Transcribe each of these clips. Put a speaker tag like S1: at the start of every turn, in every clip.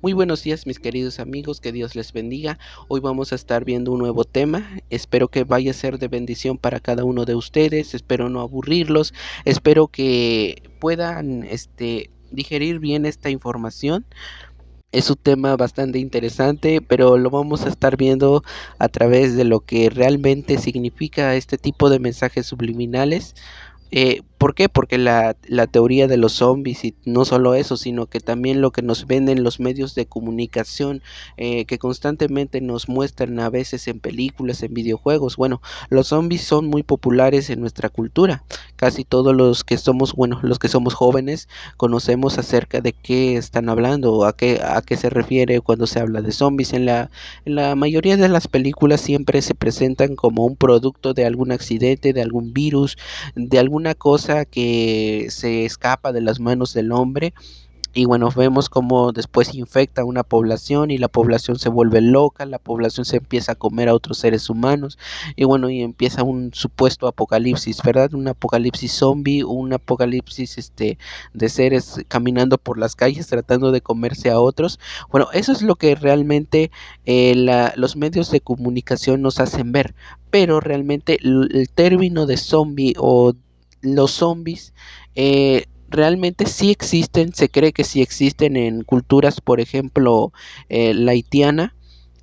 S1: Muy buenos días mis queridos amigos, que Dios les bendiga. Hoy vamos a estar viendo un nuevo tema. Espero que vaya a ser de bendición para cada uno de ustedes. Espero no aburrirlos. Espero que puedan este, digerir bien esta información. Es un tema bastante interesante, pero lo vamos a estar viendo a través de lo que realmente significa este tipo de mensajes subliminales. Eh, ¿Por qué? Porque la, la, teoría de los zombies y no solo eso, sino que también lo que nos venden los medios de comunicación eh, que constantemente nos muestran a veces en películas, en videojuegos. Bueno, los zombies son muy populares en nuestra cultura. Casi todos los que somos, bueno, los que somos jóvenes conocemos acerca de qué están hablando o a qué, a qué se refiere cuando se habla de zombies. En la, en la mayoría de las películas siempre se presentan como un producto de algún accidente, de algún virus, de alguna cosa que se escapa de las manos del hombre y bueno, vemos como después infecta una población y la población se vuelve loca, la población se empieza a comer a otros seres humanos y bueno, y empieza un supuesto apocalipsis, ¿verdad? Un apocalipsis zombie, un apocalipsis este de seres caminando por las calles tratando de comerse a otros. Bueno, eso es lo que realmente eh, los medios de comunicación nos hacen ver, pero realmente el término de zombie o los zombies eh, realmente sí existen, se cree que sí existen en culturas, por ejemplo, eh, la haitiana,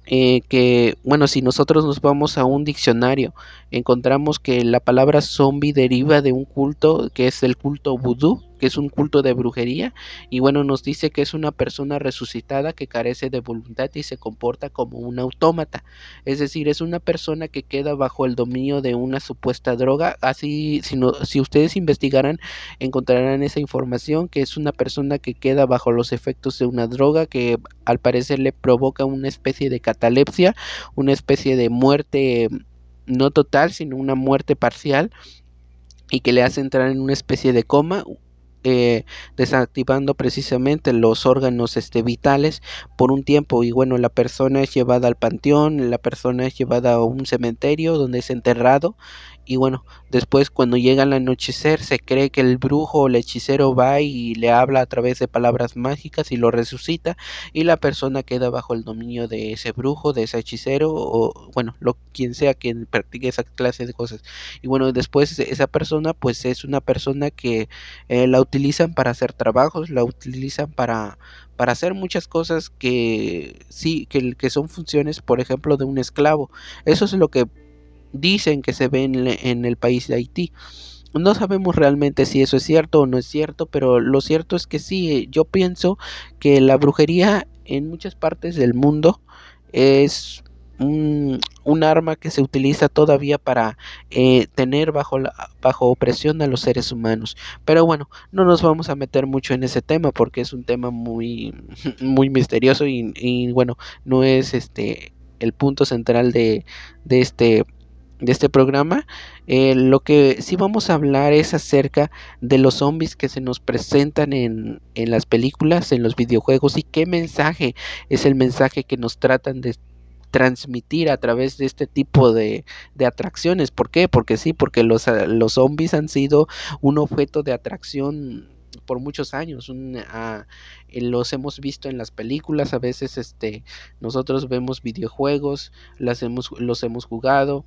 S1: eh, que, bueno, si nosotros nos vamos a un diccionario, encontramos que la palabra zombie deriva de un culto que es el culto vudú, es un culto de brujería, y bueno, nos dice que es una persona resucitada que carece de voluntad y se comporta como un autómata, es decir, es una persona que queda bajo el dominio de una supuesta droga, así si, no, si ustedes investigaran encontrarán esa información, que es una persona que queda bajo los efectos de una droga que al parecer le provoca una especie de catalepsia, una especie de muerte no total, sino una muerte parcial y que le hace entrar en una especie de coma eh, desactivando precisamente los órganos este, vitales por un tiempo. Y bueno la persona es llevada al panteón la persona es llevada a un cementerio donde es enterrado y bueno, después cuando llega el anochecer se cree que el brujo o el hechicero va y le habla a través de palabras mágicas y lo resucita y la persona queda bajo el dominio de ese brujo, de ese hechicero o bueno, lo quien sea quien practique esa clase de cosas. Y bueno, después esa persona pues es una persona que eh, la utilizan para hacer trabajos, la utilizan para para hacer muchas cosas que sí, que, que son funciones, por ejemplo, de un esclavo. Eso es lo que dicen que se ven en el país de Haití. No sabemos realmente si eso es cierto o no es cierto, pero lo cierto es que sí, yo pienso que la brujería en muchas partes del mundo es un, arma que se utiliza todavía para eh, tener bajo, la, bajo opresión a los seres humanos. Pero bueno, no nos vamos a meter mucho en ese tema porque es un tema muy, muy misterioso y, y bueno, no es este el punto central de, de este de este programa, eh, lo que sí vamos a hablar es acerca de los zombies que se nos presentan en, en las películas, en los videojuegos y qué mensaje es el mensaje que nos tratan de transmitir a través de este tipo de, de, atracciones. ¿Por qué? Porque sí, porque los, los zombies han sido un objeto de atracción por muchos años. Un, uh, los hemos visto en las películas, a veces este, nosotros vemos videojuegos, las hemos, los hemos jugado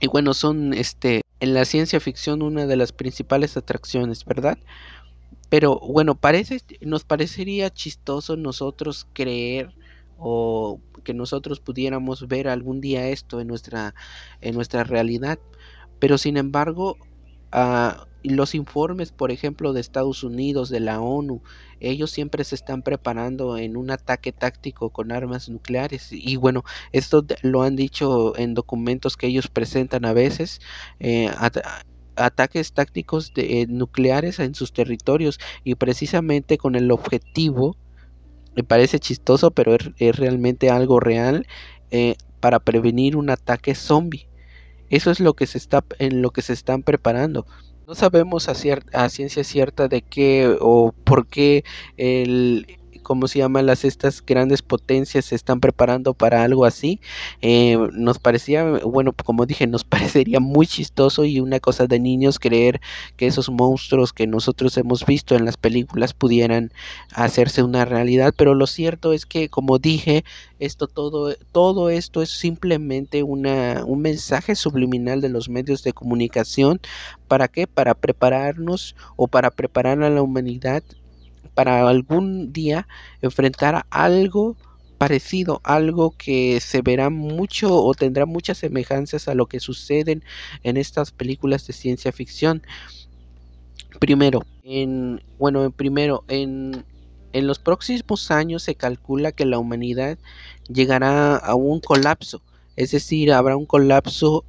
S1: y bueno, son este en la ciencia ficción una de las principales atracciones, ¿verdad? Pero bueno, parece nos parecería chistoso nosotros creer o que nosotros pudiéramos ver algún día esto en nuestra en nuestra realidad, pero sin embargo, uh, los informes, por ejemplo, de Estados Unidos, de la ONU, ellos siempre se están preparando en un ataque táctico con armas nucleares. Y bueno, esto lo han dicho en documentos que ellos presentan a veces. Eh, ataques tácticos de, eh, nucleares en sus territorios y precisamente con el objetivo, me parece chistoso, pero es, realmente algo real, eh, para prevenir un ataque zombie. Eso es lo que se está en lo que se están preparando. No sabemos a, a, ciencia cierta de qué o por qué el ¿cómo se llama? Las estas grandes potencias se están preparando para algo así. Eh, nos parecía, bueno, como dije, nos parecería muy chistoso y una cosa de niños creer que esos monstruos que nosotros hemos visto en las películas pudieran hacerse una realidad, pero lo cierto es que, como dije, esto todo, todo esto es simplemente una, un mensaje subliminal de los medios de comunicación. ¿Para qué? Para prepararnos o para preparar a la humanidad para algún día enfrentar algo parecido, algo que se verá mucho o tendrá muchas semejanzas a lo que suceden en estas películas de ciencia ficción. Primero, en bueno, primero en en los próximos años se calcula que la humanidad llegará a un colapso, es decir, habrá un colapso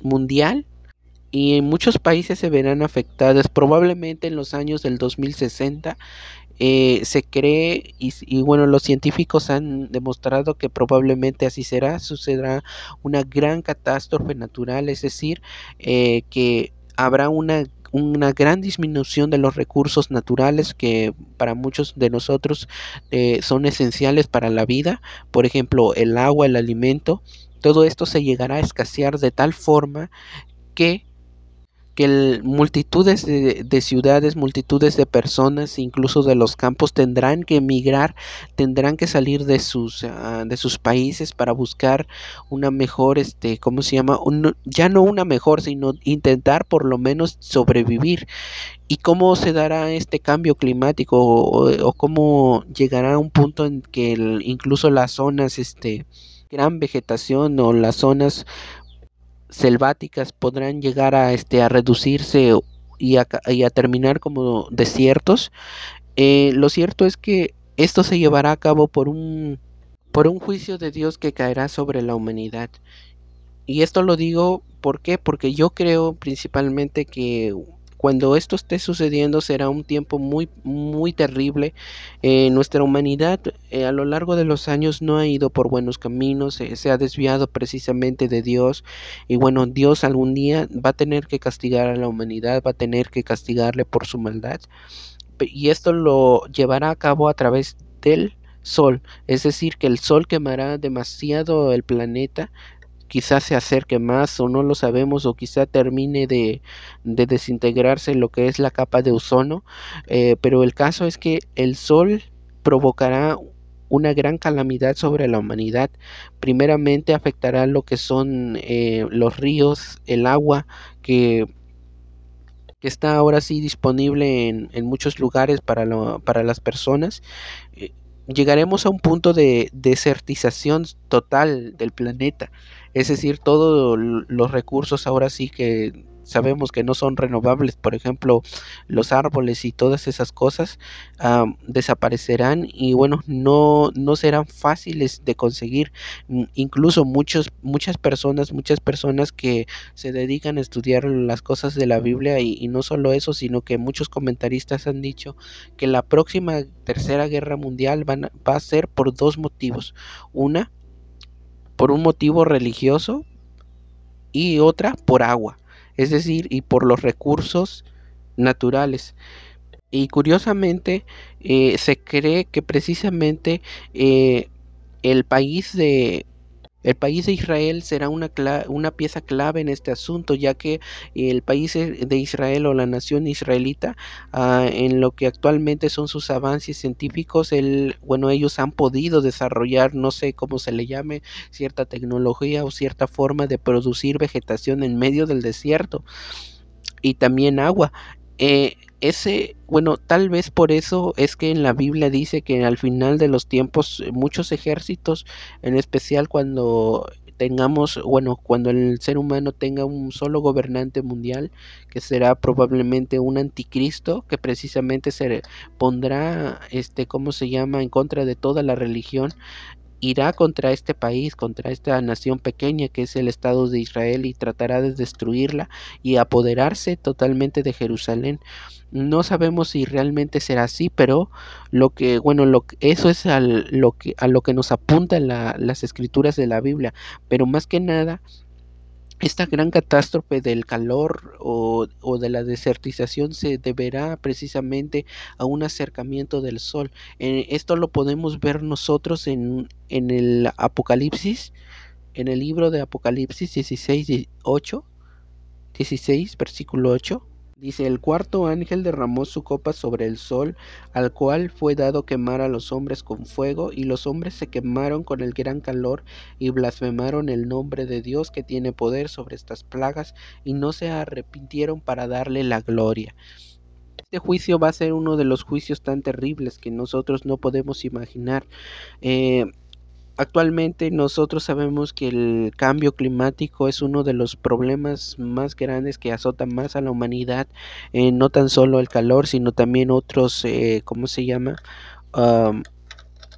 S1: mundial y en muchos países se verán afectadas. Probablemente en los años del 2060 eh, se cree y, bueno, los científicos han demostrado que probablemente así será, sucederá una gran catástrofe natural, es decir, eh, que habrá una una gran disminución de los recursos naturales que para muchos de nosotros eh, son esenciales para la vida, por ejemplo el agua, el alimento, todo esto se llegará a escasear de tal forma que que multitudes de, ciudades, multitudes de personas, incluso de los campos, tendrán que emigrar, tendrán que salir de sus, ah, de sus países para buscar una mejor, este, ¿cómo se llama? ya no una mejor, sino intentar por lo menos sobrevivir. ¿Y cómo se dará este cambio climático o, cómo llegará a un punto en que incluso las zonas, este, gran vegetación o las zonas selváticas podrán llegar a, este, a reducirse y a, a terminar como desiertos. Eh, lo cierto es que esto se llevará a cabo por un, por un juicio de Dios que caerá sobre la humanidad. Y esto lo digo ¿por qué? Porque yo creo principalmente que cuando esto esté sucediendo será un tiempo muy muy terrible. Eh, nuestra humanidad eh, a lo largo de los años no ha ido por buenos caminos, eh, se ha desviado precisamente de Dios. Y bueno, Dios algún día va a tener que castigar a la humanidad, va a tener que castigarle por su maldad. Y esto lo llevará a cabo a través del sol, es decir, que el sol quemará demasiado el planeta quizás se acerque más o no lo sabemos o quizá termine de, desintegrarse lo que es la capa de ozono, eh, pero el caso es que el sol provocará una gran calamidad sobre la humanidad. Primeramente afectará lo que son eh, los ríos, el agua que que está ahora sí disponible en, en muchos lugares para, para las personas. Eh, llegaremos a un punto de desertización total del planeta. Es decir, todos los recursos ahora sí que sabemos que no son renovables, por ejemplo, los árboles y todas esas cosas desaparecerán y bueno, no, no serán fáciles de conseguir. Mm, incluso muchos, muchas personas, muchas personas que se dedican a estudiar las cosas de la Biblia y, no solo eso, sino que muchos comentaristas han dicho que la próxima tercera guerra mundial va a ser por dos motivos. Una, por un motivo religioso y otra por agua es decir, y por los recursos naturales. Y curiosamente eh, se cree que precisamente eh, el país de el país de Israel será una, una pieza clave en este asunto, ya que el país de Israel o la nación israelita, ah, en lo que actualmente son sus avances científicos, el, bueno, ellos han podido desarrollar, no sé cómo se le llame, cierta tecnología o cierta forma de producir vegetación en medio del desierto y también agua. Eh, ese, bueno, tal vez por eso es que en la Biblia dice que al final de los tiempos eh, muchos ejércitos, en especial cuando tengamos, bueno, cuando el ser humano tenga un solo gobernante mundial, que será probablemente un anticristo, que precisamente se pondrá, este, ¿cómo se llama?, en contra de toda la religión, irá contra este país, contra esta nación pequeña que es el Estado de Israel y tratará de destruirla y apoderarse totalmente de Jerusalén. No sabemos si realmente será así, pero lo que, bueno, lo, eso es lo que, a lo que nos apuntan las escrituras de la Biblia. Pero más que nada, esta gran catástrofe del calor o, o, de la desertización se deberá precisamente a un acercamiento del sol. Eh, esto lo podemos ver nosotros en, en, el Apocalipsis, en el libro de Apocalipsis 16, 8, 16, versículo 8. Dice, el cuarto ángel derramó su copa sobre el sol, al cual fue dado quemar a los hombres con fuego, y los hombres se quemaron con el gran calor y blasfemaron el nombre de Dios que tiene poder sobre estas plagas, y no se arrepintieron para darle la gloria. Este juicio va a ser uno de los juicios tan terribles que nosotros no podemos imaginar. Eh, Actualmente nosotros sabemos que el cambio climático es uno de los problemas más grandes que azota más a la humanidad, eh, no tan solo el calor, sino también otros, eh, ¿cómo se llama?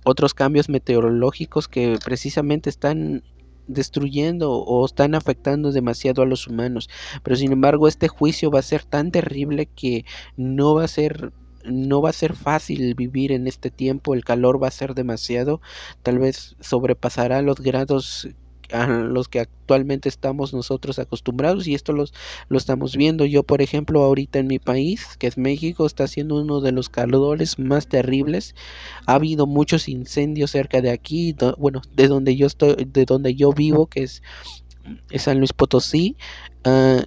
S1: Otros cambios meteorológicos que precisamente están destruyendo o están afectando demasiado a los humanos. Pero sin embargo, este juicio va a ser tan terrible que no va a ser no va a ser fácil vivir en este tiempo, el calor va a ser demasiado, tal vez sobrepasará los grados a los que actualmente estamos nosotros acostumbrados y esto los, lo estamos viendo. Yo, por ejemplo, ahorita en mi país, que es México, está siendo uno de los calores más terribles. Ha habido muchos incendios cerca de aquí, bueno, de donde yo estoy, de donde yo vivo, que es, San Luis Potosí. Uh,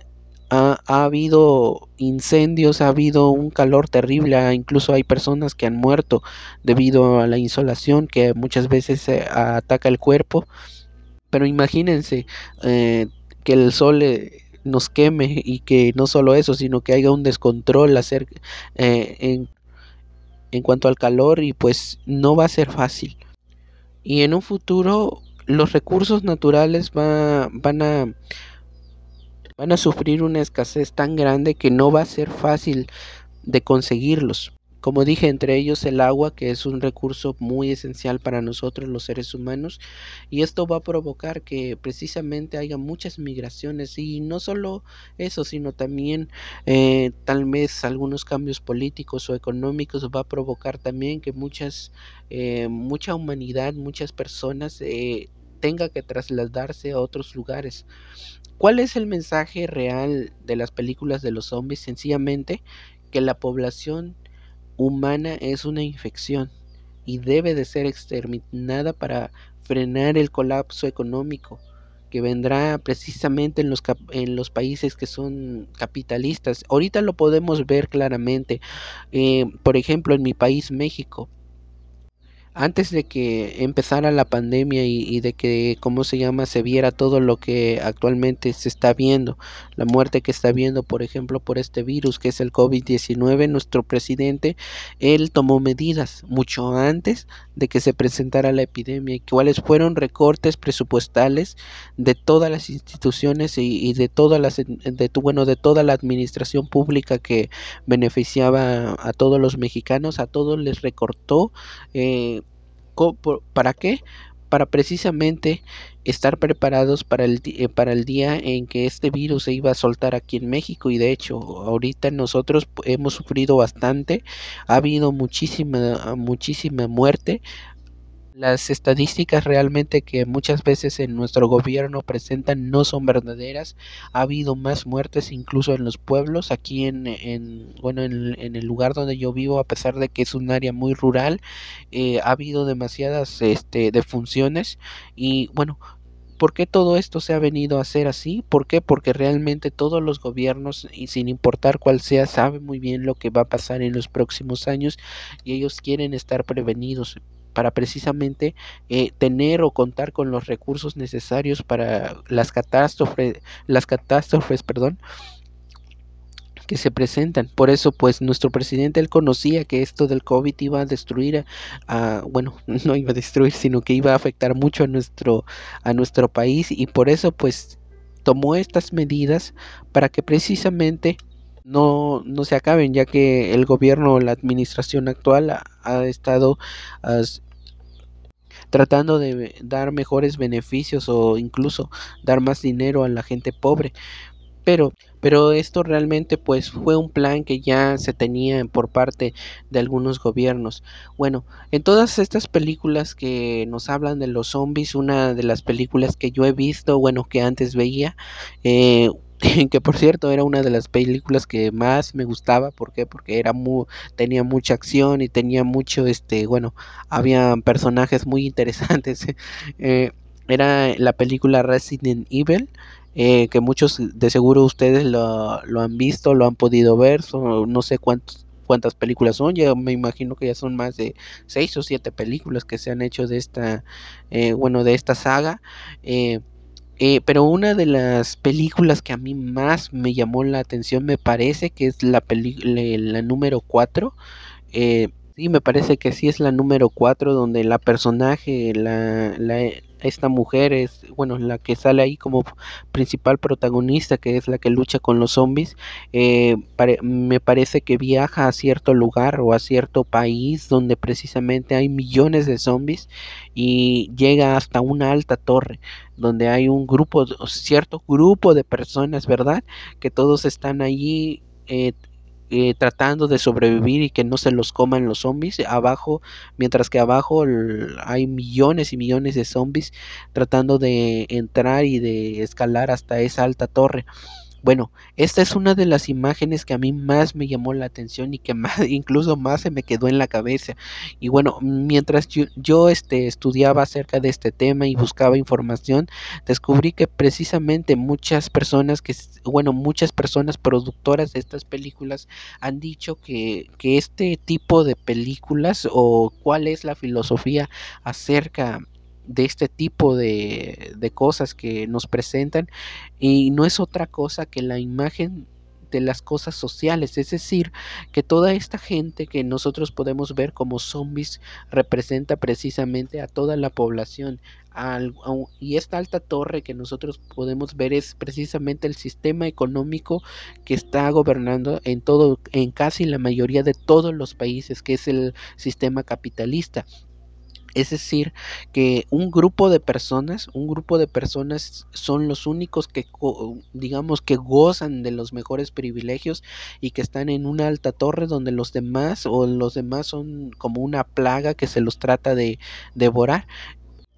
S1: ha, habido incendios, ha habido un calor terrible, incluso hay personas que han muerto debido a la insolación que muchas veces ataca el cuerpo. Pero imagínense eh, que el sol eh, nos queme y que no solo eso, sino que haya un descontrol eh, en, en cuanto al calor y pues no va a ser fácil. Y en un futuro los recursos naturales va, van a van a sufrir una escasez tan grande que no va a ser fácil de conseguirlos. Como dije, entre ellos el agua, que es un recurso muy esencial para nosotros los seres humanos, y esto va a provocar que precisamente haya muchas migraciones, y no solo eso, sino también eh, tal vez algunos cambios políticos o económicos va a provocar también que muchas, eh, mucha humanidad, muchas personas eh, tenga que trasladarse a otros lugares. ¿Cuál es el mensaje real de las películas de los zombies? Sencillamente que la población humana es una infección y debe de ser exterminada para frenar el colapso económico que vendrá precisamente en los, en los países que son capitalistas. Ahorita lo podemos ver claramente. Eh, por ejemplo, en mi país, México, antes de que empezara la pandemia y, de que, ¿cómo se llama?, se viera todo lo que actualmente se está viendo, la muerte que está viendo, por ejemplo, por este virus que es el COVID-19, nuestro presidente, él tomó medidas mucho antes de que se presentara la epidemia y cuáles fueron recortes presupuestales de todas las instituciones y, de todas las, de, bueno, de toda la administración pública que beneficiaba a todos los mexicanos, a todos les recortó eh, ¿Para qué? Para precisamente estar preparados para el, eh, para el día en que este virus se iba a soltar aquí en México. Y de hecho ahorita nosotros hemos sufrido bastante, ha habido muchísima, muchísima muerte, las estadísticas realmente que muchas veces en nuestro gobierno presentan no son verdaderas. Ha habido más muertes incluso en los pueblos. Aquí en, en bueno, en, en, el lugar donde yo vivo, a pesar de que es un área muy rural, eh, ha habido demasiadas este, defunciones. Y bueno, ¿Por qué todo esto se ha venido a hacer así? ¿Por qué? Porque realmente todos los gobiernos, y sin importar cuál sea, saben muy bien lo que va a pasar en los próximos años y ellos quieren estar prevenidos para precisamente eh, tener o contar con los recursos necesarios para las catástrofes, las catástrofes, perdón, que se presentan. Por eso, pues nuestro presidente él conocía que esto del COVID iba a destruir, a, bueno, no iba a destruir, sino que iba a afectar mucho a nuestro, a nuestro país y por eso, pues tomó estas medidas para que precisamente no, no se acaben, ya que el gobierno, la administración actual ha, estado tratando de dar mejores beneficios o incluso dar más dinero a la gente pobre. Pero, pero esto realmente pues fue un plan que ya se tenía por parte de algunos gobiernos. Bueno, en todas estas películas que nos hablan de los zombies, una de las películas que yo he visto, bueno, que antes veía, eh, que por cierto era una de las películas que más me gustaba, ¿por qué? Porque era muy, tenía mucha acción y tenía mucho, este, bueno, había personajes muy interesantes. eh, era la película Resident Evil, eh, que muchos de seguro ustedes lo, lo, han visto, lo han podido ver, son, no sé cuántos, cuántas películas son, ya me imagino que ya son más de seis o siete películas que se han hecho de esta, eh, bueno, de esta saga. Eh, eh, pero una de las películas que a mí más me llamó la atención me parece que es la, la número 4. Eh, sí, me parece que sí es la número 4 donde la personaje, la, la, esta mujer es, bueno, la que sale ahí como principal protagonista, que es la que lucha con los zombies, eh, me parece que viaja a cierto lugar o a cierto país donde precisamente hay millones de zombies y llega hasta una alta torre donde hay un grupo, cierto grupo de personas, ¿verdad? Que todos están allí eh, eh, tratando de sobrevivir y que no se los coman los zombies abajo mientras que abajo hay millones y millones de zombies tratando de entrar y de escalar hasta esa alta torre bueno, esta es una de las imágenes que a mí más me llamó la atención y que más, incluso más se me quedó en la cabeza. Y bueno, mientras yo, yo este, estudiaba acerca de este tema y buscaba información, descubrí que precisamente muchas personas que, bueno, muchas personas productoras de estas películas han dicho que, que este tipo de películas o cuál es la filosofía acerca de este tipo de, de, cosas que nos presentan y no es otra cosa que la imagen de las cosas sociales, es decir, que toda esta gente que nosotros podemos ver como zombies representa precisamente a toda la población. Y esta alta torre que nosotros podemos ver es precisamente el sistema económico que está gobernando en todo en casi la mayoría de todos los países que es el sistema capitalista es decir, que un grupo de personas, un grupo de personas son los únicos que, digamos, que gozan de los mejores privilegios y que están en una alta torre donde los demás o los demás son como una plaga que se los trata de devorar.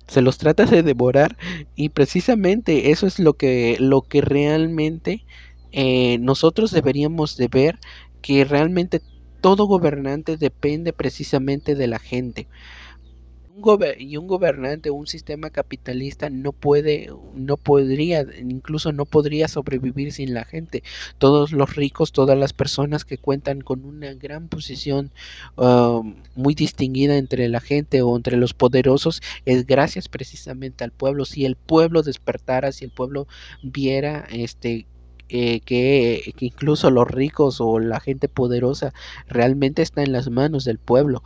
S1: Se los trata de devorar y precisamente eso es lo que lo que realmente eh, nosotros deberíamos de ver que realmente todo gobernante depende precisamente de la gente un y un gobernante, un sistema capitalista no puede, no podría, incluso no podría sobrevivir sin la gente. Todos los ricos, todas las personas que cuentan con una gran posición uh, muy distinguida entre la gente o entre los poderosos, es gracias precisamente al pueblo. Si el pueblo despertara, si el pueblo viera este eh, que, que incluso los ricos o la gente poderosa realmente está en las manos del pueblo.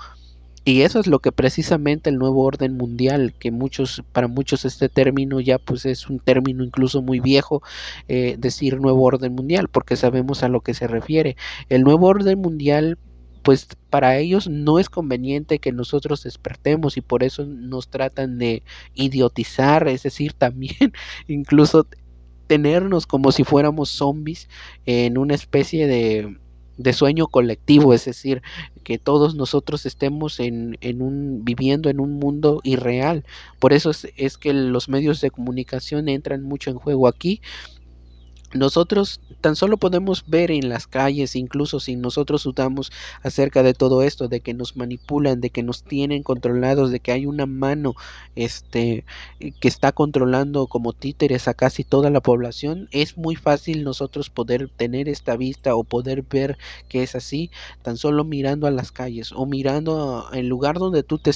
S1: Y eso es lo que precisamente el nuevo orden mundial, que muchos, para muchos este término ya pues es un término incluso muy viejo, eh, decir nuevo orden mundial, porque sabemos a lo que se refiere. El nuevo orden mundial pues para ellos no es conveniente que nosotros despertemos y por eso nos tratan de idiotizar, es decir, también incluso tenernos como si fuéramos zombies en una especie de de sueño colectivo, es decir, que todos nosotros estemos en, en, un, viviendo en un mundo irreal. Por eso es, es que los medios de comunicación entran mucho en juego aquí nosotros tan solo podemos ver en las calles, incluso si nosotros dudamos acerca de todo esto, de que nos manipulan, de que nos tienen controlados, de que hay una mano este que está controlando como títeres a casi toda la población, es muy fácil nosotros poder tener esta vista o poder ver que es así, tan solo mirando a las calles o mirando el lugar donde tú te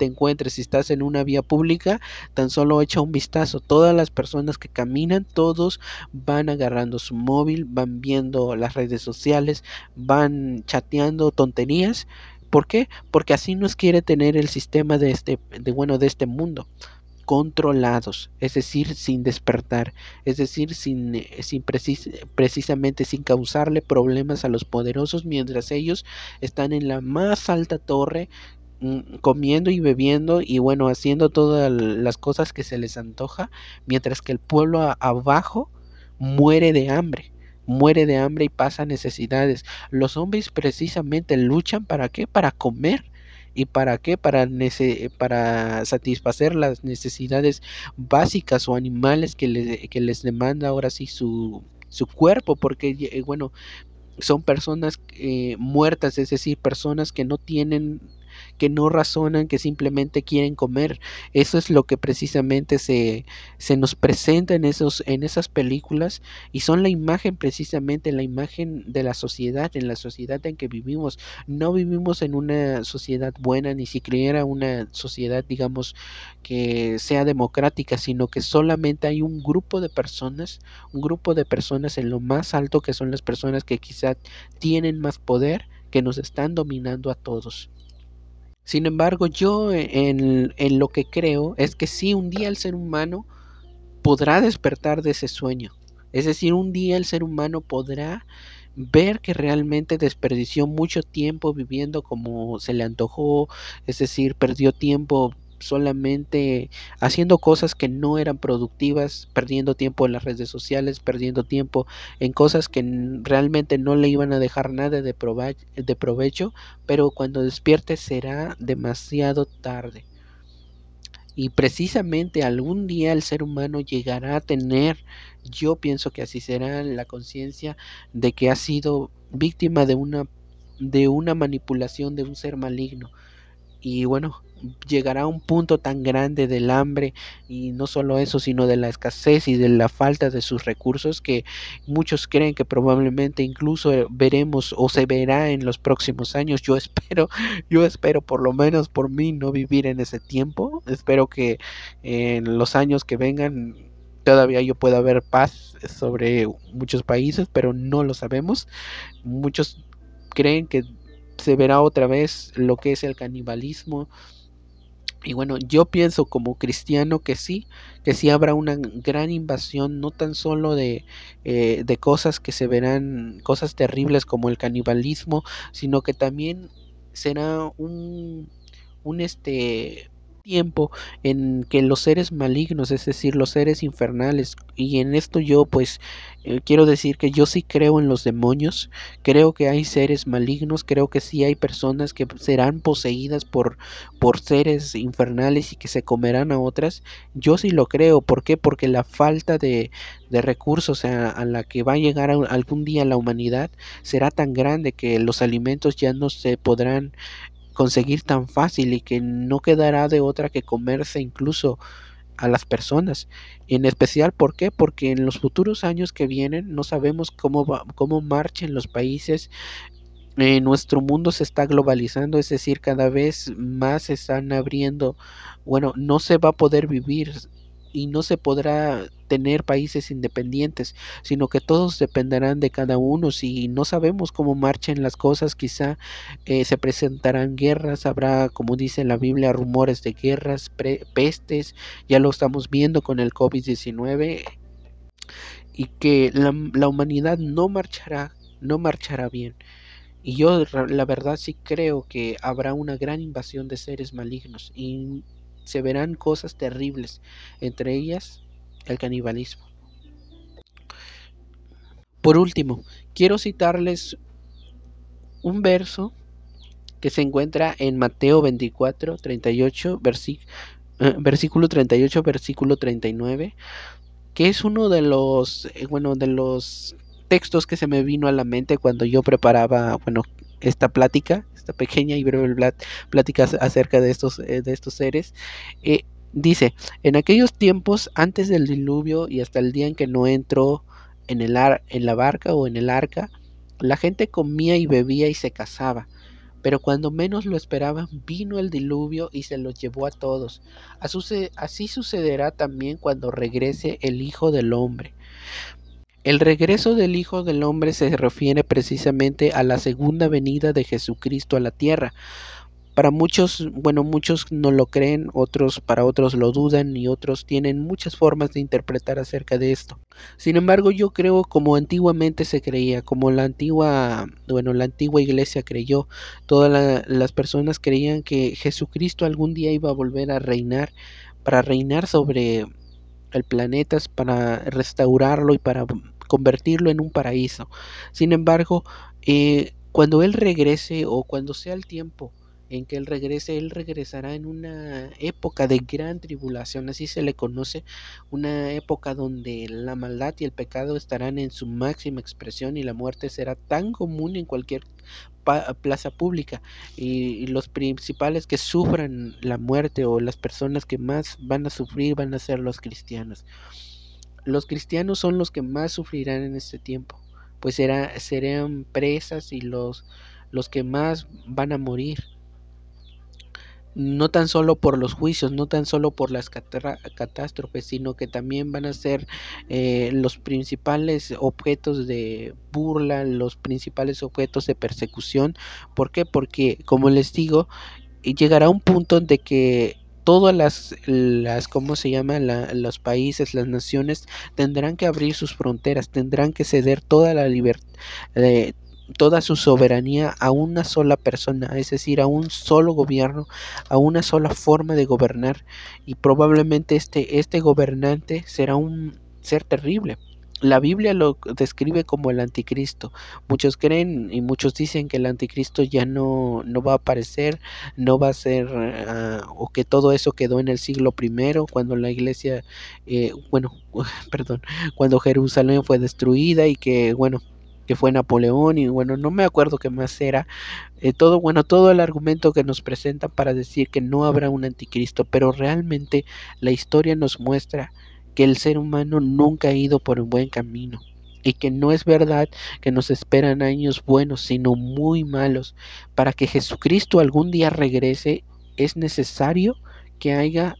S1: te encuentres, si estás en una vía pública, tan solo echa un vistazo. Todas las personas que caminan, todos van agarrando su móvil, van viendo las redes sociales, van chateando tonterías. ¿Por qué? Porque así nos quiere tener el sistema de este, de bueno, de este mundo controlados, es decir, sin despertar, es decir, sin, eh, sin precis precisamente sin causarle problemas a los poderosos mientras ellos están en la más alta torre comiendo y bebiendo y bueno, haciendo todas las cosas que se les antoja, mientras que el pueblo abajo muere de hambre. muere de hambre y pasa necesidades. Los zombies precisamente luchan para qué? Para comer. ¿Y para qué? Para, para satisfacer las necesidades básicas o animales que, que les demanda ahora sí su, su cuerpo, porque eh, bueno, son personas eh, muertas, es decir, personas que no tienen que no razonan, que simplemente quieren comer. Eso es lo que precisamente se, se nos presenta en, esos, en esas películas y son la imagen precisamente, la imagen de la sociedad, en la sociedad en que vivimos. No vivimos en una sociedad buena, ni siquiera una sociedad, digamos, que sea democrática, sino que solamente hay un grupo de personas, un grupo de personas en lo más alto que son las personas que quizá tienen más poder que nos están dominando a todos. Sin embargo, yo en, en, lo que creo es que sí, un día el ser humano podrá despertar de ese sueño. Es decir, un día el ser humano podrá ver que realmente desperdició mucho tiempo viviendo como se le antojó, es decir, perdió tiempo solamente haciendo cosas que no eran productivas, perdiendo tiempo en las redes sociales, perdiendo tiempo en cosas que realmente no le iban a dejar nada de, provecho, pero cuando despierte será demasiado tarde. Y precisamente algún día el ser humano llegará a tener, yo pienso que así será, la conciencia de que ha sido víctima de una de una manipulación de un ser maligno. Y bueno, llegará a un punto tan grande del hambre y no solo eso, sino de la escasez y de la falta de sus recursos que muchos creen que probablemente incluso veremos o se verá en los próximos años. Yo espero, yo espero por lo menos por mí no vivir en ese tiempo. Espero que en los años que vengan todavía yo pueda ver paz sobre muchos países, pero no lo sabemos. Muchos creen que se verá otra vez lo que es el canibalismo, y bueno, yo pienso como cristiano que sí, que sí habrá una gran invasión, no tan solo de, eh, de cosas que se verán, cosas terribles como el canibalismo, sino que también será un, un este, tiempo en que los seres malignos, es decir, los seres infernales, y en esto yo pues eh, quiero decir que yo sí creo en los demonios, creo que hay seres malignos, creo que sí hay personas que serán poseídas por, por seres infernales y que se comerán a otras, yo sí lo creo, ¿por qué? Porque la falta de, de recursos a, a, la que va a llegar algún día la humanidad será tan grande que los alimentos ya no se podrán conseguir tan fácil y que no quedará de otra que comerse incluso a las personas. En especial, ¿por qué? Porque en los futuros años que vienen no sabemos cómo, va, cómo marchen los países. Eh, nuestro mundo se está globalizando, es decir, cada vez más se están abriendo, bueno, no se va a poder vivir y no se podrá tener países independientes, sino que todos dependerán de cada uno. Si no sabemos cómo marchen las cosas, quizá eh, se presentarán guerras, habrá, como dice la Biblia, rumores de guerras, pestes, ya lo estamos viendo con el COVID-19, y que la, la humanidad no marchará, no marchará bien. Y yo la verdad sí creo que habrá una gran invasión de seres malignos y se verán cosas terribles, entre ellas el canibalismo. Por último, quiero citarles un verso que se encuentra en Mateo 24, 38, eh, versículo 38, versículo 39, que es uno de los, eh, bueno, de los textos que se me vino a la mente cuando yo preparaba, bueno, esta plática, esta pequeña y breve plática acerca de estos, eh, de estos seres. Eh, dice, en aquellos tiempos antes del diluvio y hasta el día en que no entró en, el ar en la barca o en el arca, la gente comía y bebía y se casaba. Pero cuando menos lo esperaban, vino el diluvio y se los llevó a todos. Así sucederá también cuando regrese el Hijo del Hombre. El regreso del Hijo del Hombre se refiere precisamente a la segunda venida de Jesucristo a la tierra. Para muchos, bueno, muchos no lo creen, otros para otros lo dudan y otros tienen muchas formas de interpretar acerca de esto. Sin embargo, yo creo como antiguamente se creía, como la antigua, bueno, la antigua iglesia creyó, todas las personas creían que Jesucristo algún día iba a volver a reinar, para reinar sobre el planeta, para restaurarlo y para convertirlo en un paraíso. Sin embargo, eh, cuando Él regrese o cuando sea el tiempo en que Él regrese, Él regresará en una época de gran tribulación, así se le conoce, una época donde la maldad y el pecado estarán en su máxima expresión y la muerte será tan común en cualquier plaza pública y, los principales que sufran la muerte o las personas que más van a sufrir van a ser los cristianos. Los cristianos son los que más sufrirán en este tiempo, pues serán presas y los, los que más van a morir no tan solo por los juicios, no tan solo por las catástrofes, sino que también van a ser eh, los principales objetos de burla, los principales objetos de persecución. ¿Por qué? Porque, como les digo, llegará un punto de que todas las, las ¿cómo se llama? los países, las naciones tendrán que abrir sus fronteras, tendrán que ceder toda la libertad. Eh, toda su soberanía a una sola persona, es decir, a un solo gobierno, a una sola forma de gobernar y probablemente este, este gobernante será un ser terrible. La Biblia lo describe como el anticristo. Muchos creen y muchos dicen que el anticristo ya no, no va a aparecer, no va a ser, ah, o que todo eso quedó en el siglo primero, cuando la iglesia, eh, bueno, perdón, cuando Jerusalén fue destruida y que, bueno, que fue Napoleón y bueno, no me acuerdo qué más era. Eh, todo, bueno, todo el argumento que nos presenta para decir que no habrá un anticristo, pero realmente la historia nos muestra que el ser humano nunca ha ido por un buen camino y que no es verdad que nos esperan años buenos, sino muy malos. Para que Jesucristo algún día regrese, es necesario que haya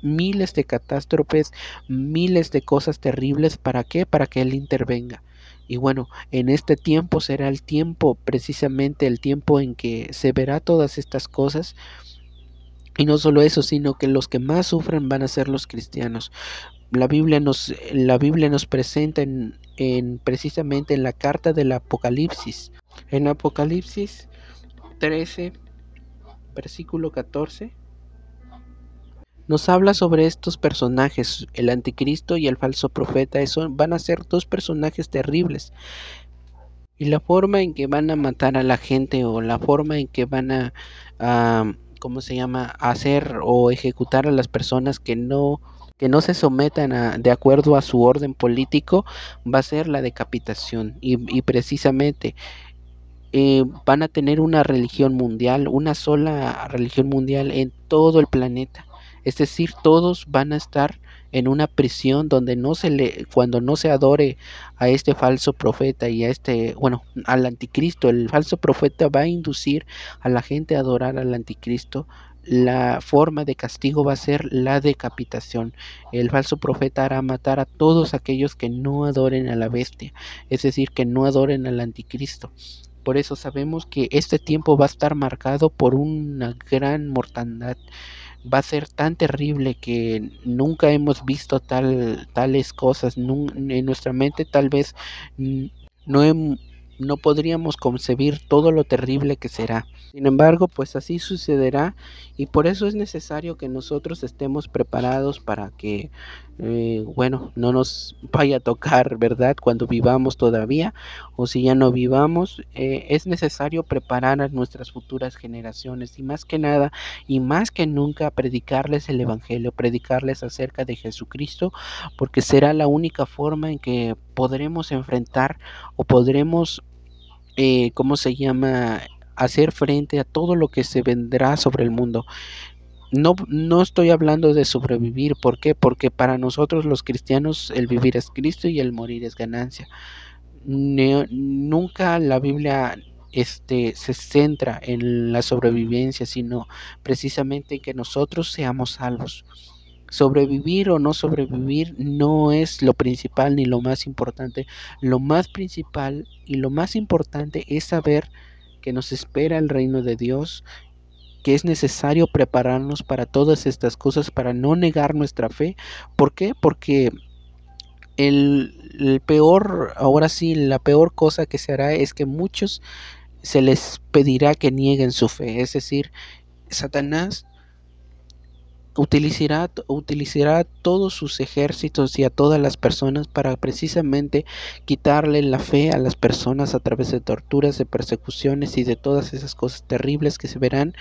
S1: miles de catástrofes, miles de cosas terribles. ¿Para qué? Para que Él intervenga. Y bueno, en este tiempo será el tiempo, precisamente el tiempo en que se verá todas estas cosas. Y no solo eso, sino que los que más sufren van a ser los cristianos. La Biblia nos, la Biblia nos presenta en, en precisamente en la carta del Apocalipsis. En Apocalipsis 13, versículo 14 nos habla sobre estos personajes, el anticristo y el falso profeta. Eso van a ser dos personajes terribles. Y la forma en que van a matar a la gente o la forma en que van a, ¿cómo se llama?, hacer o ejecutar a las personas que no que no se sometan a, de acuerdo a su orden político va a ser la decapitación y, precisamente eh, van a tener una religión mundial, una sola religión mundial en todo el planeta es decir, todos van a estar en una prisión donde no se le, cuando no se adore a este falso profeta y a este, bueno, al anticristo, el falso profeta va a inducir a la gente a adorar al anticristo. La forma de castigo va a ser la decapitación. El falso profeta hará matar a todos aquellos que no adoren a la bestia, es decir, que no adoren al anticristo. Por eso sabemos que este tiempo va a estar marcado por una gran mortandad va a ser tan terrible que nunca hemos visto tal, tales cosas. En nuestra mente tal vez no, no podríamos concebir todo lo terrible que será. Sin embargo, pues así sucederá y por eso es necesario que nosotros estemos preparados para que, eh, bueno, no nos vaya a tocar, ¿verdad? Cuando vivamos todavía o si ya no vivamos, eh, es necesario preparar a nuestras futuras generaciones y más que nada y más que nunca predicarles el Evangelio, predicarles acerca de Jesucristo, porque será la única forma en que podremos enfrentar o podremos eh, ¿cómo se llama? hacer frente a todo lo que se vendrá sobre el mundo. No, no estoy hablando de sobrevivir, ¿por qué? Porque para nosotros los cristianos el vivir es Cristo y el morir es ganancia. nunca la Biblia este, se centra en la sobrevivencia, sino precisamente en que nosotros seamos salvos. Sobrevivir o no sobrevivir no es lo principal ni lo más importante. Lo más principal y lo más importante es saber que nos espera el reino de Dios, que es necesario prepararnos para todas estas cosas, para no negar nuestra fe. ¿Por qué? Porque el, peor, ahora sí, la peor cosa que se hará es que muchos se les pedirá que nieguen su fe. Es decir, Satanás utilizará, utilizará todos sus ejércitos y a todas las personas para precisamente quitarle la fe a las personas a través de torturas, de persecuciones y de todas esas cosas terribles que se verán.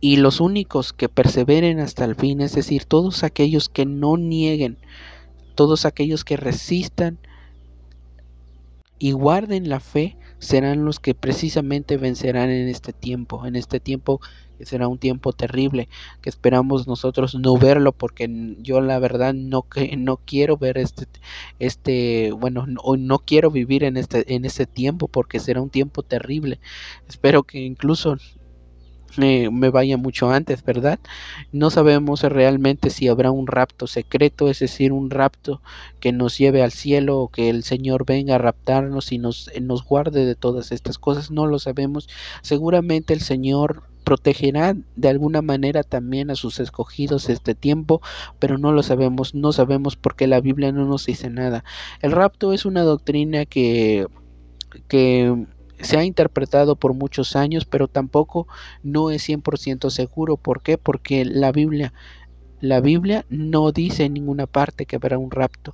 S1: Y los únicos que perseveren hasta el fin, es decir, todos aquellos que no nieguen, todos aquellos que resistan y guarden la fe, serán los que precisamente vencerán en este tiempo, en este tiempo que será un tiempo terrible, que esperamos nosotros no verlo porque yo la verdad no no quiero ver este este bueno, no, no quiero vivir en este en ese tiempo porque será un tiempo terrible. Espero que incluso me, me, vaya mucho antes, ¿verdad? No sabemos realmente si habrá un rapto secreto, es decir, un rapto que nos lleve al cielo o que el Señor venga a raptarnos y nos, nos guarde de todas estas cosas, no lo sabemos. Seguramente el Señor protegerá de alguna manera también a sus escogidos este tiempo, pero no lo sabemos, no sabemos porque la Biblia no nos dice nada. El rapto es una doctrina que que se ha interpretado por muchos años, pero tampoco no es 100% seguro. ¿Por qué? Porque la Biblia, la Biblia no dice en ninguna parte que habrá un rapto.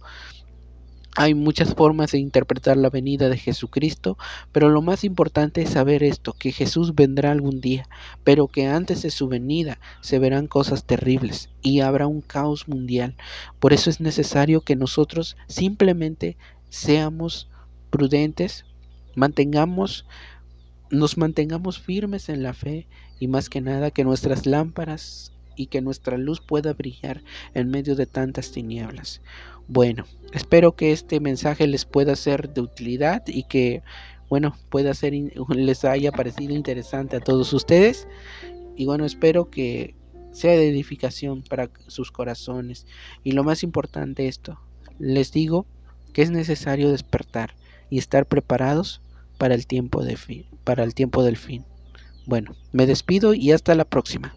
S1: Hay muchas formas de interpretar la venida de Jesucristo, pero lo más importante es saber esto, que Jesús vendrá algún día, pero que antes de su venida se verán cosas terribles y habrá un caos mundial. Por eso es necesario que nosotros simplemente seamos prudentes, mantengamos nos mantengamos firmes en la fe y más que nada que nuestras lámparas y que nuestra luz pueda brillar en medio de tantas tinieblas. Bueno, espero que este mensaje les pueda ser de utilidad y que, bueno, pueda ser, les haya parecido interesante a todos ustedes. Y bueno, espero que sea de edificación para sus corazones. Y lo más importante esto, les digo que es necesario despertar y estar preparados para el tiempo de fin, para el tiempo del fin. Bueno, me despido y hasta la próxima.